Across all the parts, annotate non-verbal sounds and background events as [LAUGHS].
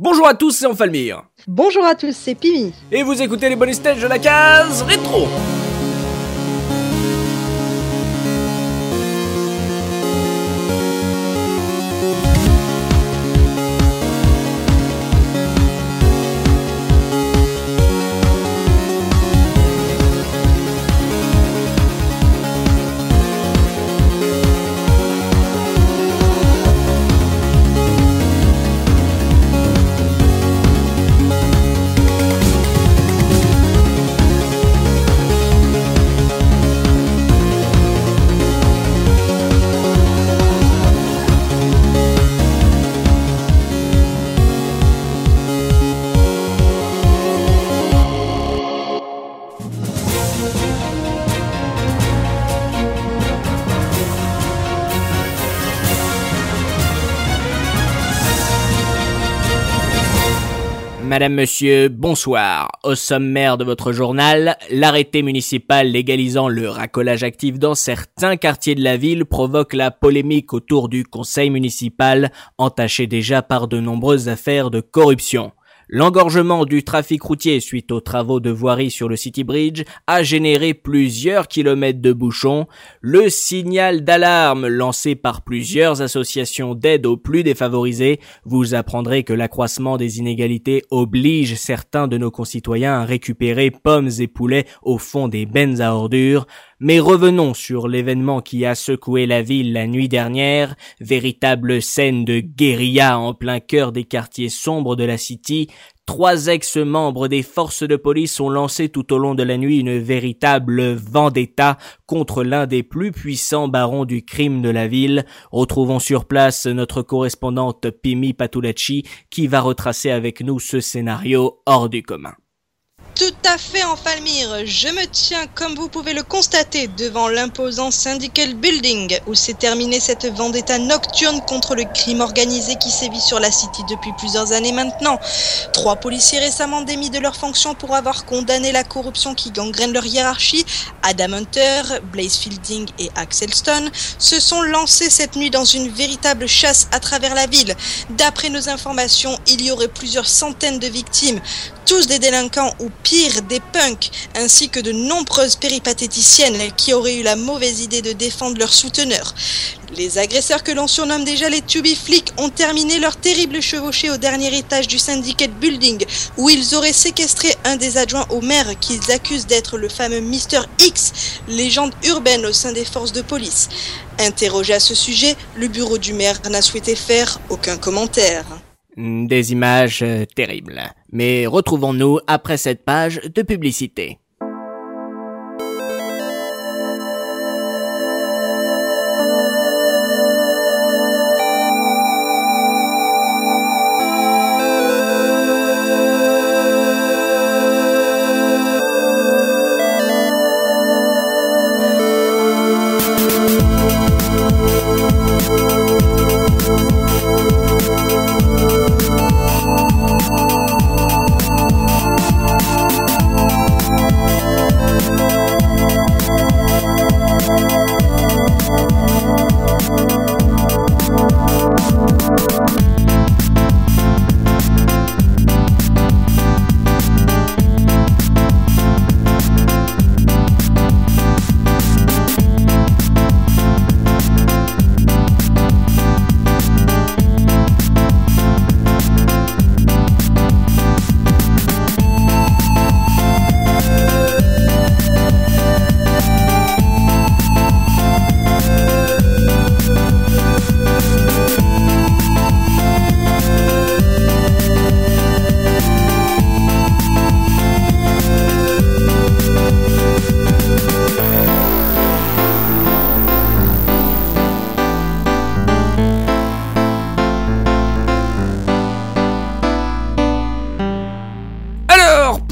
Bonjour à tous, c'est Enfalmir. Bonjour à tous, c'est Pimi. Et vous écoutez les bonus stages de la case rétro. Madame, Monsieur, bonsoir. Au sommaire de votre journal, l'arrêté municipal légalisant le racolage actif dans certains quartiers de la ville provoque la polémique autour du conseil municipal, entaché déjà par de nombreuses affaires de corruption. L'engorgement du trafic routier suite aux travaux de voirie sur le City Bridge a généré plusieurs kilomètres de bouchons. Le signal d'alarme lancé par plusieurs associations d'aide aux plus défavorisés. Vous apprendrez que l'accroissement des inégalités oblige certains de nos concitoyens à récupérer pommes et poulets au fond des bennes à ordures. Mais revenons sur l'événement qui a secoué la ville la nuit dernière, véritable scène de guérilla en plein cœur des quartiers sombres de la City. Trois ex-membres des forces de police ont lancé tout au long de la nuit une véritable vendetta contre l'un des plus puissants barons du crime de la ville. Retrouvons sur place notre correspondante Pimi Patulacci qui va retracer avec nous ce scénario hors du commun. Tout à fait en Falmire, je me tiens, comme vous pouvez le constater, devant l'imposant Syndical Building, où s'est terminée cette vendetta nocturne contre le crime organisé qui sévit sur la City depuis plusieurs années maintenant. Trois policiers récemment démis de leurs fonctions pour avoir condamné la corruption qui gangrène leur hiérarchie, Adam Hunter, Blaze Fielding et Axel Stone, se sont lancés cette nuit dans une véritable chasse à travers la ville. D'après nos informations, il y aurait plusieurs centaines de victimes tous des délinquants ou pire des punks, ainsi que de nombreuses péripatéticiennes qui auraient eu la mauvaise idée de défendre leurs souteneurs. Les agresseurs que l'on surnomme déjà les Tubi Flics ont terminé leur terrible chevauchée au dernier étage du Syndicate Building, où ils auraient séquestré un des adjoints au maire qu'ils accusent d'être le fameux Mr. X, légende urbaine au sein des forces de police. Interrogé à ce sujet, le bureau du maire n'a souhaité faire aucun commentaire. Des images euh, terribles. Mais retrouvons-nous après cette page de publicité.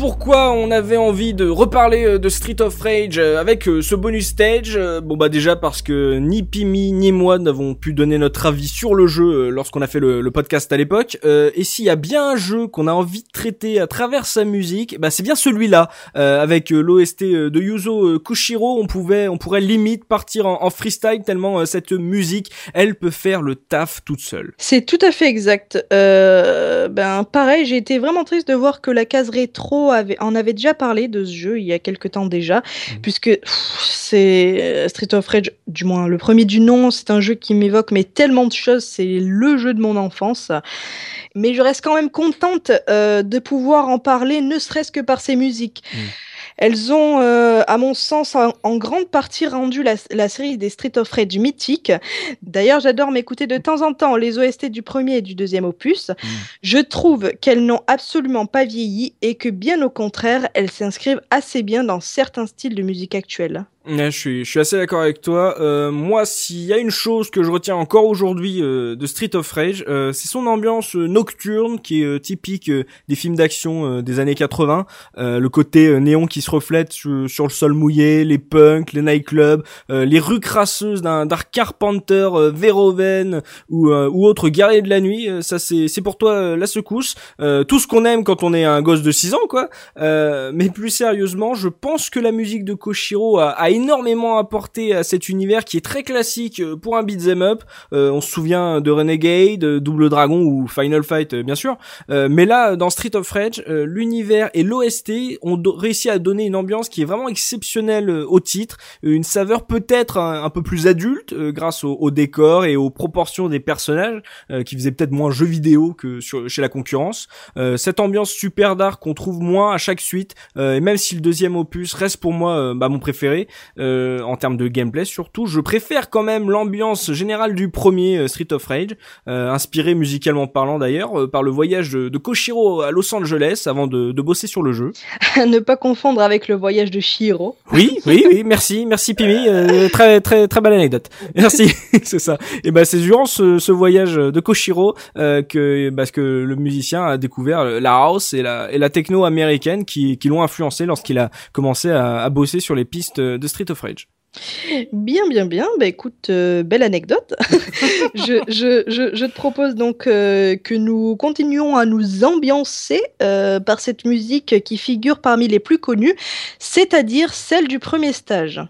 Pourquoi on avait envie de reparler euh, de Street of Rage euh, avec euh, ce bonus stage. Bon bah déjà parce que ni Pimi ni moi n'avons pu donner notre avis sur le jeu lorsqu'on a fait le, podcast à l'époque. et s'il y a bien un jeu qu'on a envie de traiter à travers sa musique, bah c'est bien celui-là. avec l'OST de Yuzo Kushiro, on pouvait, on pourrait limite partir en, freestyle tellement cette musique, elle peut faire le taf toute seule. C'est tout à fait exact. ben pareil, j'ai été vraiment triste de voir que la case rétro avait, en avait déjà parlé de ce jeu il y a quelques temps déjà, mmh. puisque c'est euh, Street of Rage, du moins le premier du nom, c'est un jeu qui m'évoque mais tellement de choses, c'est le jeu de mon enfance. Mais je reste quand même contente euh, de pouvoir en parler, ne serait-ce que par ses musiques. Mmh. Elles ont, euh, à mon sens, en, grande partie rendu la, série des Street of Rage mythique. D'ailleurs, j'adore m'écouter de temps en temps les OST du premier et du deuxième opus. Mm. Je trouve qu'elles n'ont absolument pas vieilli et que, bien au contraire, elles s'inscrivent assez bien dans certains styles de musique actuelle. Je suis, je suis assez d'accord avec toi. Euh, moi, s'il y a une chose que je retiens encore aujourd'hui euh, de Street of Rage, euh, c'est son ambiance nocturne qui est typique des films d'action des années 80. le côté néon qui se reflète sur, sur, le sol mouillé, les punks, les nightclubs, les rues crasseuses d'un Dark Carpenter, Verhoeven ou, ou autre guerrier de la nuit. ça, c'est, c'est pour toi la secousse. tout ce qu'on aime quand on est un gosse de 6 ans, quoi. mais plus sérieusement, je pense que la musique de Koshiro a, a énormément apporté à cet univers qui est très classique euh, pour un beat'em up. Euh, on se souvient de Renegade, Double Dragon ou Final Fight euh, bien sûr. mais là, dans Street of Rage, l'univers et l'OST ont réussi à donner une ambiance qui est vraiment exceptionnelle au titre, une saveur peut-être un, peu plus adulte grâce au, décor et aux proportions des personnages qui faisaient peut-être moins jeux vidéo que sur, chez la concurrence. cette ambiance super dark qu'on trouve moins à chaque suite, et même si le deuxième opus reste pour moi bah, mon préféré, euh, en termes de gameplay surtout. Je préfère quand même l'ambiance générale du premier euh, Street of Rage, euh, inspiré musicalement parlant d'ailleurs par le voyage de, Koshiro à Los Angeles avant de, bosser sur le jeu. [LAUGHS] ne pas confondre avec le voyage de Shiro. Oui, [LAUGHS] oui, oui, merci, merci Pimi, très très très belle anecdote. [LAUGHS] Merci, c'est ça. Et ben c'est durant ce, voyage de Koshiro que parce que le musicien a découvert la house et la et la techno américaine qui qui l'ont influencé lorsqu'il a commencé à, à bosser sur les pistes de Street of Rage. Bien, bien, bien. Bah écoute, euh, belle anecdote. [LAUGHS] je, je, je, je, te propose donc euh, que nous continuions à nous ambiancer euh, par cette musique qui figure parmi les plus connues, c'est-à-dire celle du premier stage.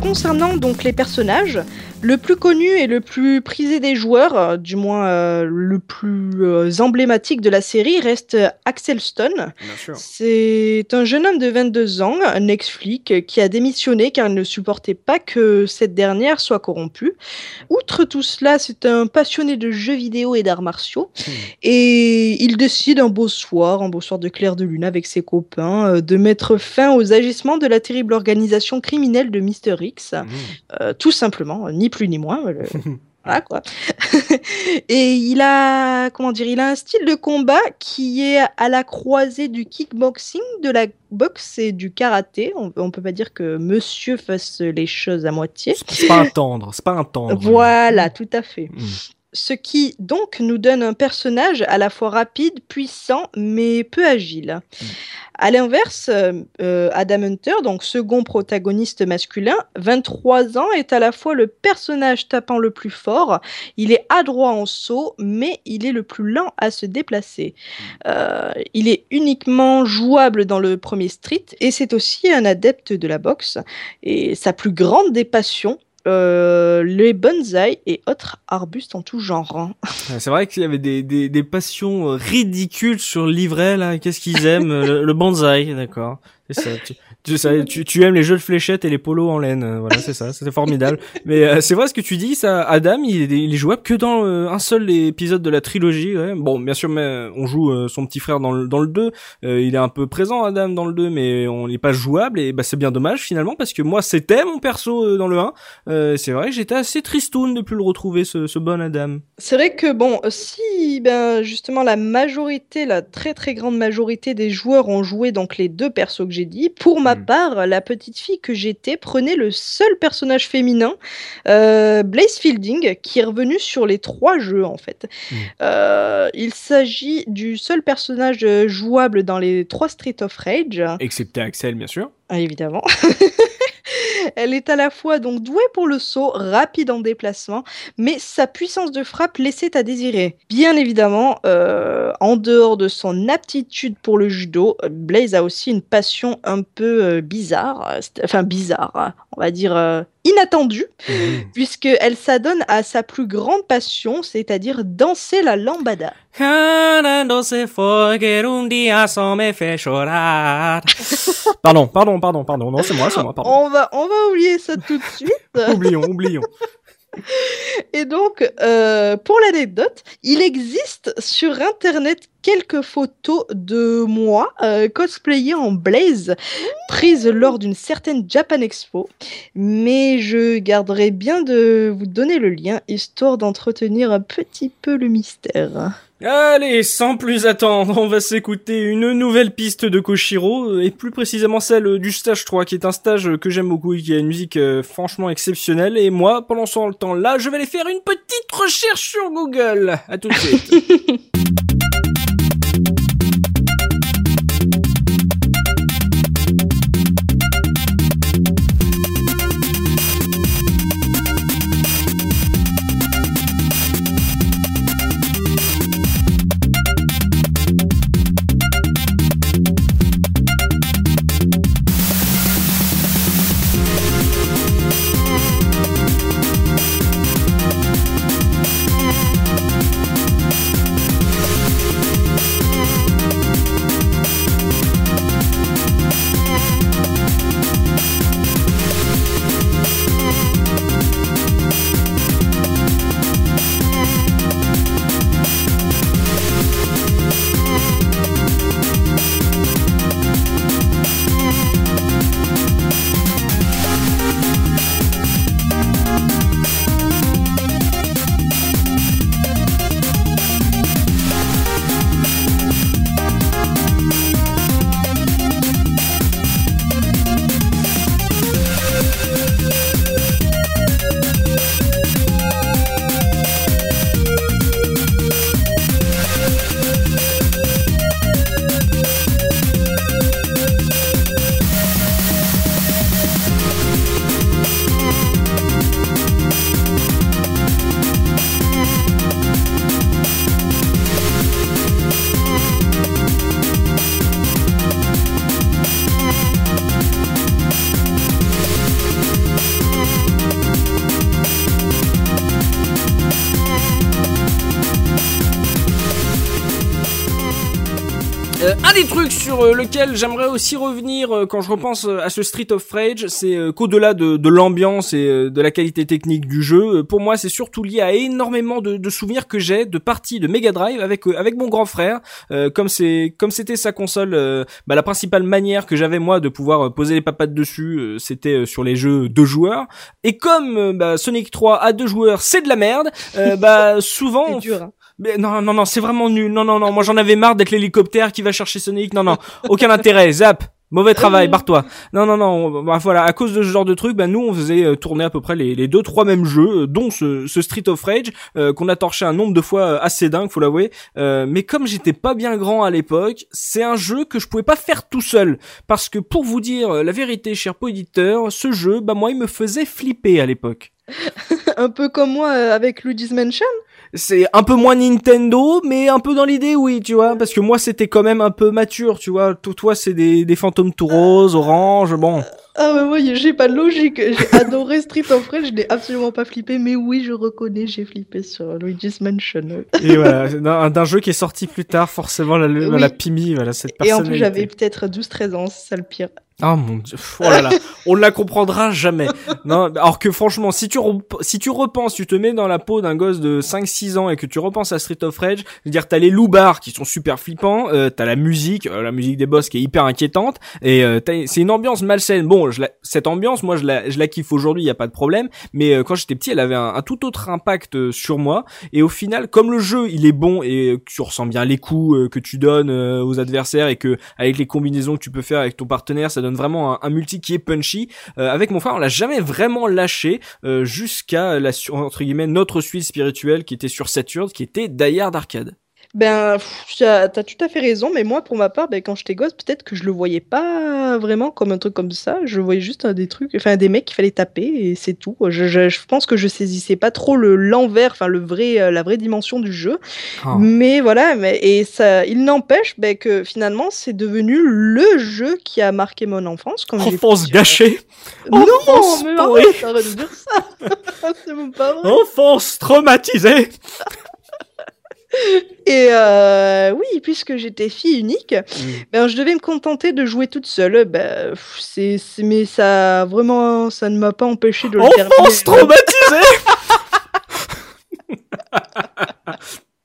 Concernant donc les personnages, Le plus connu et le plus prisé des joueurs, euh, du moins euh, le plus euh, emblématique de la série, reste Axel Stone. C'est un jeune homme de 22 ans, un ex-flic, qui a démissionné car il ne supportait pas que cette dernière soit corrompue. Outre tout cela, c'est un passionné de jeux vidéo et d'arts martiaux. Hmm. Et il décide un beau soir, un beau soir de clair de lune avec ses copains, euh, de mettre fin aux agissements de la terrible organisation criminelle de Mister X. Euh, tout simplement, ni plus ni moins. le- [LAUGHS] Voilà quoi. [LAUGHS] et il a, comment dire, il a un style de combat qui est à la croisée du kickboxing, de la boxe et du karaté. On, on peut pas dire que Monsieur fasse les choses à moitié. C'est c'est pas un tendre, c'est pas un tendre. Voilà, tout à fait. Mm. Ce qui donc nous donne un personnage à la fois rapide, puissant, mais peu agile. À l'inverse, euh, euh, Adam Hunter, donc second protagoniste masculin, 23 ans, est à la fois le personnage tapant le plus fort, il est adroit en saut, mais il est le plus lent à se déplacer. Euh, il est uniquement jouable dans le premier Street, et c'est aussi un adepte de la boxe. Et sa plus grande des passions, euh, les bonsaïs et autres arbustes en tout genre. hein. [LAUGHS] C'est vrai qu'il y avait des, des, des passions euh, ridicules sur livret, là. Qu'est-ce qu'ils aiment euh, Le, le bonsaï, d'accord. C'est ça. Tu, ça, [LAUGHS] tu, tu aimes les jeux de fléchettes et les polos en laine. euh, Voilà, c'est ça. C'était formidable. [LAUGHS] Mais euh, c'est vrai ce que tu dis, ça. Adam, il est, il est jouable que dans euh, un seul épisode de la trilogie. Ouais. Bon, bien sûr, mais euh, on joue euh, son petit frère dans le, dans le 2. Euh, il est un peu présent, Adam, dans le 2, mais on n'est pas jouable. Et bah, c'est bien dommage, finalement, parce que moi, c'était mon perso euh, dans le 1. Euh, c'est vrai que j'étais assez tristoun de plus le retrouver, ce, ce bon Adam. C'est vrai que bon, si ben justement la majorité, la très très grande majorité des joueurs ont joué donc les deux persos que j'ai dit, pour ma Part, la petite fille que j'étais prenait le seul personnage féminin, euh, Blaze Fielding, qui est revenu sur les trois jeux en fait. Mm. Euh, il s'agit du seul personnage euh, jouable dans les trois Street of Rage. Excepté Axel, bien sûr. Ah, évidemment. [LAUGHS] Elle est à la fois donc douée pour le saut, rapide en déplacement, mais sa puissance de frappe laissait à désirer. Bien évidemment, euh, en dehors de son aptitude pour le judo, Blaze a aussi une passion un peu euh, bizarre, euh, enfin bizarre, hein, on va dire inattendue, puisqu'elle s'adonne à sa plus grande passion, c'est-à-dire danser la lambada. [LAUGHS] Pardon, pardon, pardon, pardon. Non, c'est moi, c'est moi, pardon. On va, on va oublier ça tout de suite. [LAUGHS] Oublions, oublions. Et donc, euh, pour l'anecdote, il existe sur Internet quelques photos de moi euh, cosplayée en Blaze, prises lors d'une certaine Japan Expo. Mais je garderai bien de vous donner le lien, histoire d'entretenir un petit peu le mystère. Allez, sans plus attendre, on va s'écouter une nouvelle piste de Koshiro, et plus précisément celle du stage 3, qui est un stage que j'aime beaucoup et qui a une musique euh, franchement exceptionnelle. Et moi, pendant ce temps-là, je vais aller faire une petite recherche sur Google. À tout de suite. [LAUGHS] sur euh, lequel j'aimerais aussi revenir euh, quand je repense à ce Street of Rage, c'est qu'au-delà de, de l'ambiance et de la qualité technique du jeu, pour moi c'est surtout lié à énormément de, de souvenirs que j'ai de parties de Mega Drive avec avec mon grand frère. comme c'est comme c'était sa console, bah, la principale manière que j'avais moi de pouvoir poser les papates dessus, c'était sur les jeux deux joueurs. Et comme bah, Sonic 3 à deux joueurs, c'est de la merde, bah [LAUGHS] souvent. C'est dur. Hein. Mais non, non, non, c'est vraiment nul. Non, non, non. Moi, j'en avais marre d'être l'hélicoptère qui va chercher Sonic. Non, non. Aucun intérêt. Zap. Mauvais travail, barre-toi. Non, non, non. Bah, voilà, à cause de ce genre de truc, bah, nous, on faisait euh, tourner à peu près les, les deux, trois mêmes jeux, euh, dont ce, Street of Rage, euh, qu'on a torché un nombre de fois assez dingue, faut l'avouer. mais comme j'étais pas bien grand à l'époque, c'est un jeu que je pouvais pas faire tout seul. Parce que pour vous dire la vérité, cher éditeur, ce jeu, bah, moi, il me faisait flipper à l'époque. [LAUGHS] un peu comme moi avec Luigi's Mansion c'est un peu moins Nintendo, mais un peu dans l'idée, oui, tu vois, parce que moi c'était quand même un peu mature, tu vois. Tout toi c'est des, des fantômes tout roses, orange, bon. Ah ouais, ouais, j'ai pas de logique. J'ai [LAUGHS] adoré Street of Rage, je n'ai absolument pas flippé, mais oui, je reconnais, j'ai flippé sur Luigi's Mansion. Et voilà, d'un jeu qui est sorti plus tard, forcément, la, la Pimi, voilà, cette personnalité. Et en plus, j'avais peut-être 12-13 ans, c'est ça le pire. Oh mon dieu, oh là là, [LAUGHS] on ne la comprendra jamais. Non, alors que franchement, si tu si tu repenses, tu te mets dans la peau d'un gosse de 5-6 ans et que tu repenses à Street of Rage, je veux dire, t'as les loupards qui sont super flippants, euh, t'as la musique, euh, la musique des boss qui est hyper inquiétante, et euh, c'est une ambiance malsaine. Bon, je la, cette ambiance, moi, je la, je la kiffe aujourd'hui, y a pas de problème, mais euh, quand j'étais petit, elle avait un, tout autre impact sur moi. Et au final, comme le jeu, il est bon et que tu ressens bien les coups que tu donnes aux adversaires et que avec les combinaisons que tu peux faire avec ton partenaire, ça vraiment un, multi qui est punchy. Euh, avec mon frère, on l'a jamais vraiment lâché euh, jusqu'à la entre guillemets notre suite spirituelle qui était sur Saturn, qui était Die Arcade. Ben, tu as, tout à fait raison, mais moi, pour ma part, ben, quand j'étais gosse, peut-être que je le voyais pas vraiment comme un truc comme ça. Je voyais juste des trucs, enfin des mecs qu'il fallait taper et c'est tout. Je, pense que je saisissais pas trop le l'envers, enfin le vrai, euh, la vraie dimension du jeu. Ah. Mais voilà, mais, et ça, il n'empêche ben, que finalement, c'est devenu le jeu qui a marqué mon enfance. Quand enfance gâchée. Non, mais arrête, arrête de dire ça. [LAUGHS] c'est même pas vrai. Enfance traumatisée. [LAUGHS] Et euh, oui, puisque j'étais fille unique, mm. ben, je devais me contenter de jouer toute seule. Ben, c'est, mais ça, vraiment, ça ne m'a pas empêché de le faire. Enfance traumatisée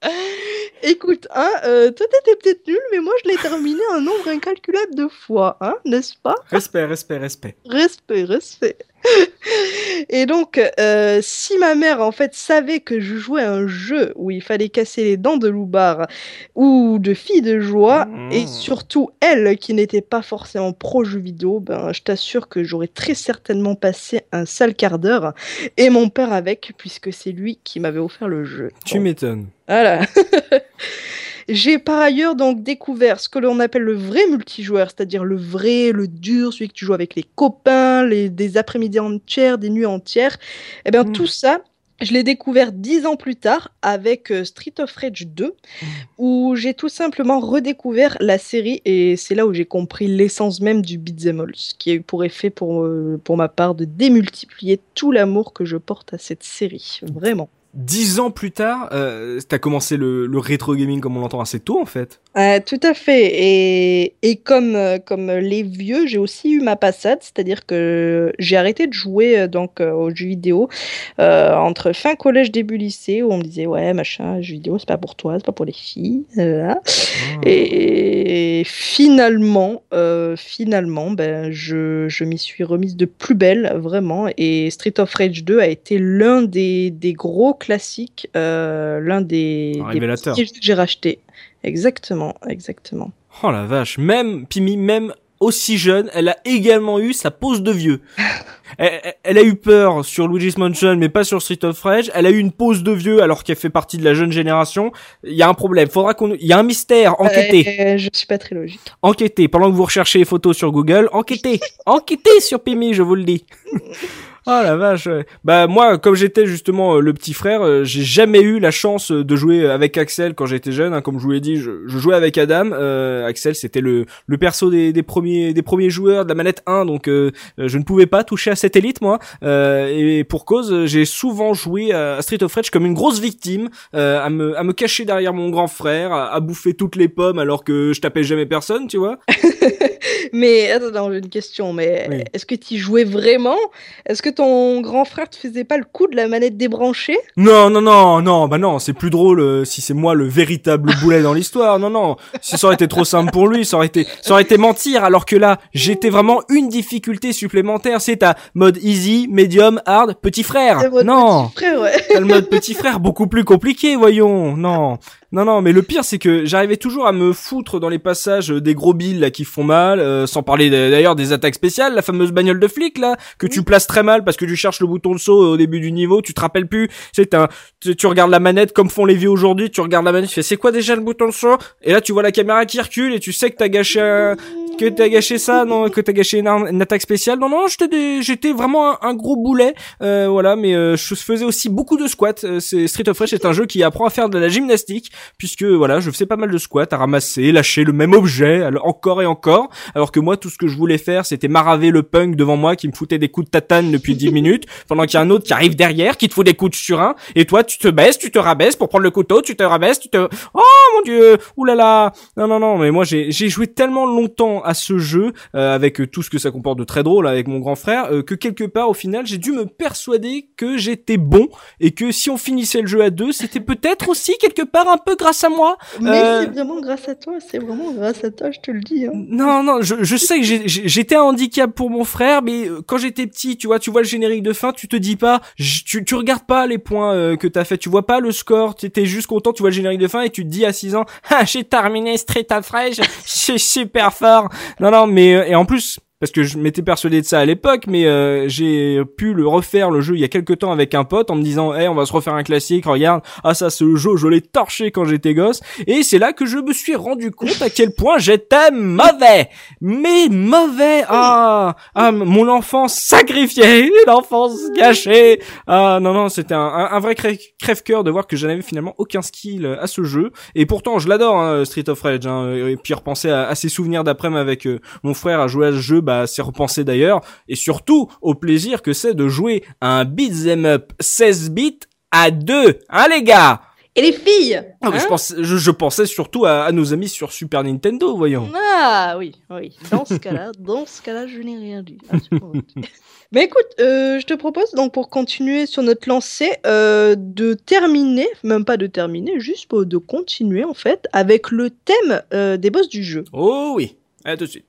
[LAUGHS] Écoute, hein, euh, toi t'étais peut-être nul, mais moi je l'ai terminé un nombre incalculable de fois, hein, n'est-ce pas? Respect, respect, respect. Respect, respect. [LAUGHS] Et donc, euh, si ma mère en fait savait que je jouais à un jeu où il fallait casser les dents de Loubar ou de Fille de joie, et mmh. surtout elle qui n'était pas forcément pro jeu vidéo, ben je t'assure que j'aurais très certainement passé un sale quart d'heure et mon père avec, puisque c'est lui qui m'avait offert le jeu. Tu m'étonnes. Voilà. [LAUGHS] J'ai par ailleurs donc découvert ce que l'on appelle le vrai multijoueur, c'est-à-dire le vrai, le dur, celui que tu joues avec les copains, les, des après-midi entières, des nuits entières. Eh bien mmh. tout ça, je l'ai découvert dix ans plus tard avec euh, Street of Rage 2, mmh. où j'ai tout simplement redécouvert la série et c'est là où j'ai compris l'essence même du beat'em all, ce qui a eu pour effet pour, euh, pour ma part de démultiplier tout l'amour que je porte à cette série. Vraiment dix ans plus tard, euh, t'as commencé le, le rétro gaming comme on l'entend assez tôt en fait. Euh, tout à fait. Et, et comme, euh, comme les vieux, j'ai aussi eu ma passade, c'est-à-dire que j'ai arrêté de jouer euh, donc aux jeux vidéo entre fin collège début lycée où on me disait ouais machin jeux vidéo c'est pas pour toi, c'est pas pour les filles. Hein. Ah. Et, finalement, finalement, ben je, je m'y suis remise de plus belle vraiment. Et Street of Rage 2 a été l'un des, des gros classique, euh, l'un des, des que j'ai racheté. Exactement, exactement. Oh la vache, même Pimi, même aussi jeune, elle a également eu sa pose de vieux. [LAUGHS] elle, a eu peur sur Luigi's Mansion, mais pas sur Street of Rage. Elle a eu une pose de vieux alors qu'elle fait partie de la jeune génération. Il y a un problème. Faudra qu'on, il y a un mystère. Enquêtez. Euh, je suis pas très logique. Enquêtez. Pendant que vous recherchez les photos sur Google, enquêtez. [LAUGHS] enquêtez sur Pimi, je vous le dis. [LAUGHS] Oh la vache. ouais. Bah moi, comme j'étais justement euh, le petit frère, euh, j'ai jamais eu la chance euh, de jouer avec Axel quand j'étais jeune. hein. Comme je vous l'ai dit, je, je jouais avec Adam. Euh, Axel, c'était le le perso des, des premiers des premiers joueurs de la manette 1, donc je ne pouvais pas toucher à cette élite moi. Euh, et pour cause, j'ai souvent joué à Street of Rage comme une grosse victime, euh, à me à me cacher derrière mon grand frère, à, à bouffer toutes les pommes alors que je tapais jamais personne, tu vois. [LAUGHS] Mais attends, attends, j'ai une question. Mais Oui. est-ce que tu jouais vraiment? Est-ce que ton grand frère te faisait pas le coup de la manette débranchée? Non, non, non, non, bah non, c'est plus drôle euh, si c'est moi le véritable boulet dans l'histoire. Non, non, si ça aurait été trop simple pour lui, ça aurait été, ça aurait été mentir. Alors que là, j'étais vraiment une difficulté supplémentaire. C'est à mode easy, medium, hard, petit frère. Non, petit frère, ouais. t'as le mode petit frère beaucoup plus compliqué, voyons. Non, non, non, mais le pire c'est que j'arrivais toujours à me foutre dans les passages euh, des gros billes là qui font mal, euh, sans parler d'ailleurs des attaques spéciales, la fameuse bagnole de flic là que tu places très mal parce que tu cherches le bouton de saut au début du niveau, tu te rappelles plus, c'est un, tu, tu regardes la manette comme font les vieux aujourd'hui, tu regardes la manette, tu fais c'est quoi déjà le bouton de saut? Et là tu vois la caméra qui recule et tu sais que t'as gâché un, que t'as gâché ça, non, que t'as gâché une, arme- une attaque spéciale. Non, non, j'étais des- j'étais vraiment un, un gros boulet, euh, voilà, mais euh, je faisais aussi beaucoup de squats. Euh, c'est Street of Rage c'est un jeu qui apprend à faire de la gymnastique, puisque voilà, je faisais pas mal de squats, à ramasser, lâcher le même objet, encore et encore, alors que moi, tout ce que je voulais faire, c'était maraver le punk devant moi qui me foutait des coups de tatane depuis 10 [LAUGHS] minutes, pendant qu'il y a un autre qui arrive derrière, qui te fout des coups de surin, et toi, tu te baisses, tu te rabaisses pour prendre le couteau, tu te rabaisses, tu te... Oh mon dieu, oulala, non non non, mais moi j'ai j'ai joué tellement longtemps à ce jeu euh, avec euh, tout ce que ça comporte de très drôle avec mon grand frère euh, que quelque part au final j'ai dû me persuader que j'étais bon et que si on finissait le jeu à deux, c'était peut-être aussi quelque part un peu grâce à moi. Mais Euh, c'est vraiment grâce à toi, c'est vraiment grâce à toi, je te le dis. Hein. Non, non, je, je sais que j'étais un handicap pour mon frère, mais euh, quand j'étais petit, tu vois, tu vois le générique de fin, tu te dis pas, tu, tu regardes pas les points euh, que t'as fait, tu vois pas le score, tu étais juste content, tu vois le générique de fin et tu te dis à 6 ans, [LAUGHS] ah, j'ai terminé Street of Rage, [LAUGHS] c'est super fort. Non, non, mais euh, et en plus. Parce que je m'étais persuadé de ça à l'époque, mais euh, j'ai pu le refaire le jeu il y a quelques temps avec un pote en me disant, hey, on va se refaire un classique, regarde, ah ça ce jeu je l'ai torché quand j'étais gosse, et c'est là que je me suis rendu compte à quel point j'étais mauvais mais mauvais. Ah, ah, mon enfance sacrifiée, une enfance gâchée. Ah, non, non, c'était un, vrai crè- crève-cœur de voir que je n'avais finalement aucun skill à ce jeu. Et pourtant, je l'adore, hein, Street of Rage. Hein, et puis repenser à, à ces souvenirs d'après-midi avec euh, mon frère à jouer à ce jeu, bah, c'est repenser d'ailleurs. Et surtout, au plaisir que c'est de jouer à un beat'em up 16 bits à deux, hein, les gars? Et les filles? Ah, je, hein? pensais, je, je pensais surtout à, à nos amis sur Super Nintendo, voyons. Ah oui, oui. Dans ce cas-là, [LAUGHS] dans ce cas-là, je n'ai rien dit. Absolument rien dit. [LAUGHS] Mais écoute, euh, je te propose donc pour continuer sur notre lancée euh, de terminer, même pas de terminer, juste pour- de continuer en fait avec le thème euh, des boss du jeu. Oh oui, à tout de suite.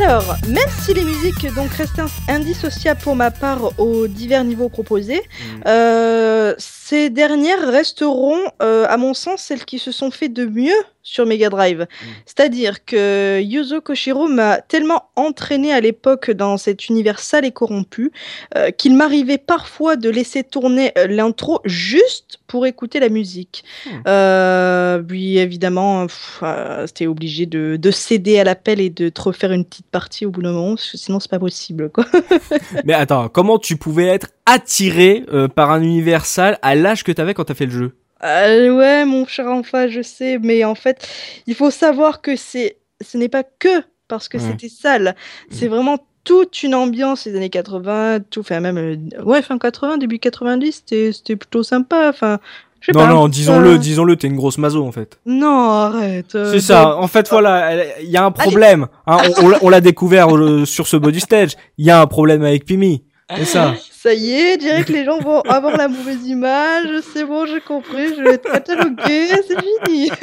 Alors, même si les musiques donc restent indissociables pour ma part aux divers niveaux proposés, Mm. euh, ces dernières resteront, euh, à mon sens, celles qui se sont fait de mieux sur Mega Drive. C'est-à-dire que Yuzo Koshiro m'a tellement entraîné à l'époque dans cet univers sale et corrompu euh, qu'il m'arrivait parfois de laisser tourner euh, l'intro juste pour écouter la musique. Euh, puis évidemment, euh, c'était obligé de, de céder à l'appel et de te refaire une petite partie au bout d'un moment, parce que sinon c'est pas possible. Quoi. [LAUGHS] Mais attends, comment tu pouvais être attiré par un univers sale à l'âge que t'avais quand t'as fait le jeu? Euh, ouais, mon cher enfant, je sais, mais en fait, il faut savoir que c'est, ce n'est pas que parce que Ouais. c'était sale, c'est vraiment toute une ambiance des années 80, tout, enfin même, euh, ouais, fin 80, début 90, c'était, c'était plutôt sympa, enfin, je sais Non, pas. non, disons-le, euh, disons-le, t'es une grosse mazo en fait. Non, arrête. euh, C'est ça. En fait, voilà, il y a un problème. hein, on on l'a- on l'a découvert euh, sur ce body stage. Il y a un problème avec Pimi. C'est ça. Ça y est, que [LAUGHS] les gens vont avoir la mauvaise image, c'est bon, j'ai compris, je vais être catalogué, c'est fini. [LAUGHS]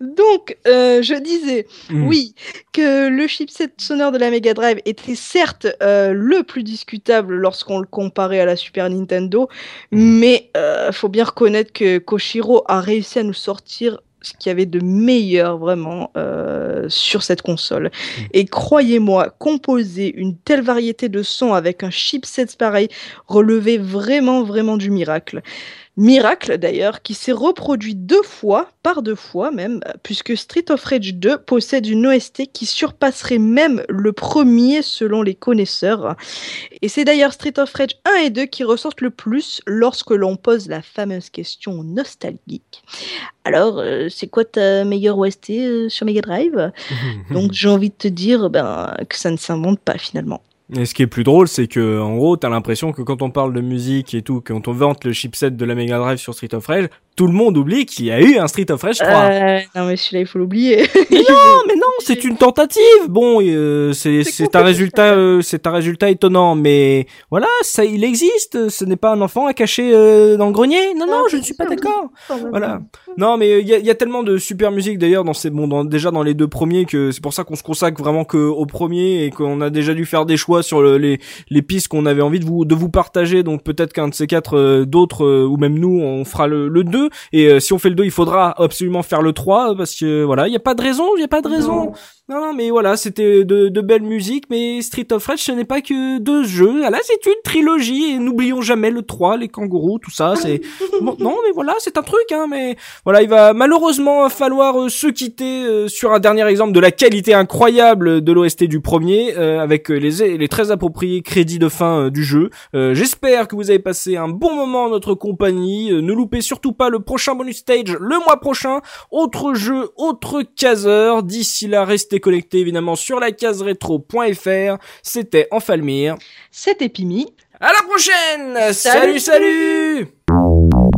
Donc, euh, je disais, Mm. oui, que le chipset sonore de la Mega Drive était certes euh, le plus discutable lorsqu'on le comparait à la Super Nintendo, mais euh, faut bien reconnaître que Koshiro a réussi à nous sortir ce qu'il y avait de meilleur vraiment euh, sur cette console. Et croyez-moi, composer une telle variété de sons avec un chipset pareil relevait vraiment, vraiment du miracle. Miracle d'ailleurs qui s'est reproduit deux fois, par deux fois même, puisque Street of Rage 2 possède une OST qui surpasserait même le premier selon les connaisseurs. Et c'est d'ailleurs Street of Rage 1 et 2 qui ressortent le plus lorsque l'on pose la fameuse question nostalgique. Alors, euh, c'est quoi ta meilleure OST euh, sur Mega Drive? [LAUGHS] Donc j'ai envie de te dire ben, que ça ne s'invente pas finalement. Et ce qui est plus drôle, c'est que en gros, t'as l'impression que quand on parle de musique et tout, quand on vante le chipset de la Mega Drive sur Street of Rage, tout le monde oublie qu'il y a eu un Street of Rage 3. Euh, non mais celui-là il faut l'oublier. [LAUGHS] Non, [LAUGHS] mais non, c'est une tentative. Bon, euh, c'est C'est un résultat, euh, c'est un résultat étonnant, mais voilà, ça, il existe. Ce n'est pas un enfant à cacher euh, dans le grenier. Non, non, je ne suis pas d'accord. Voilà. Non, mais il y a, y a tellement de super musique d'ailleurs dans ces bon, dans, déjà dans les deux premiers que c'est pour ça qu'on se consacre vraiment que au premier et qu'on a déjà dû faire des choix sur le- les les pistes qu'on avait envie de vous de vous partager. Donc peut-être qu'un de ces quatre, euh, d'autres euh, ou même nous, on fera le, le 2 Et euh, si on fait le 2 il faudra absolument faire le 3 parce que voilà, il y a pas de raison, il y a pas de raison. Non, non, mais voilà, c'était de, de belles musiques, mais Street of Rage, ce n'est pas que deux jeux. Ah, Là, c'est une trilogie, et n'oublions jamais le 3, les kangourous, tout ça, c'est... [LAUGHS] Bon, non, mais voilà, c'est un truc, hein, mais voilà, il va malheureusement falloir euh, se quitter euh, sur un dernier exemple de la qualité incroyable de l'OST du premier, euh, avec euh, les, les très appropriés crédits de fin du jeu. Euh, J'espère que vous avez passé un bon moment en notre compagnie. Euh, ne loupez surtout pas le prochain bonus stage le mois prochain. Autre jeu, autre caseur. D'ici là, restez connectés évidemment sur la case rétro.fr. C'était Enfalmir. C'était Pimi. À la prochaine Salut. salut, salut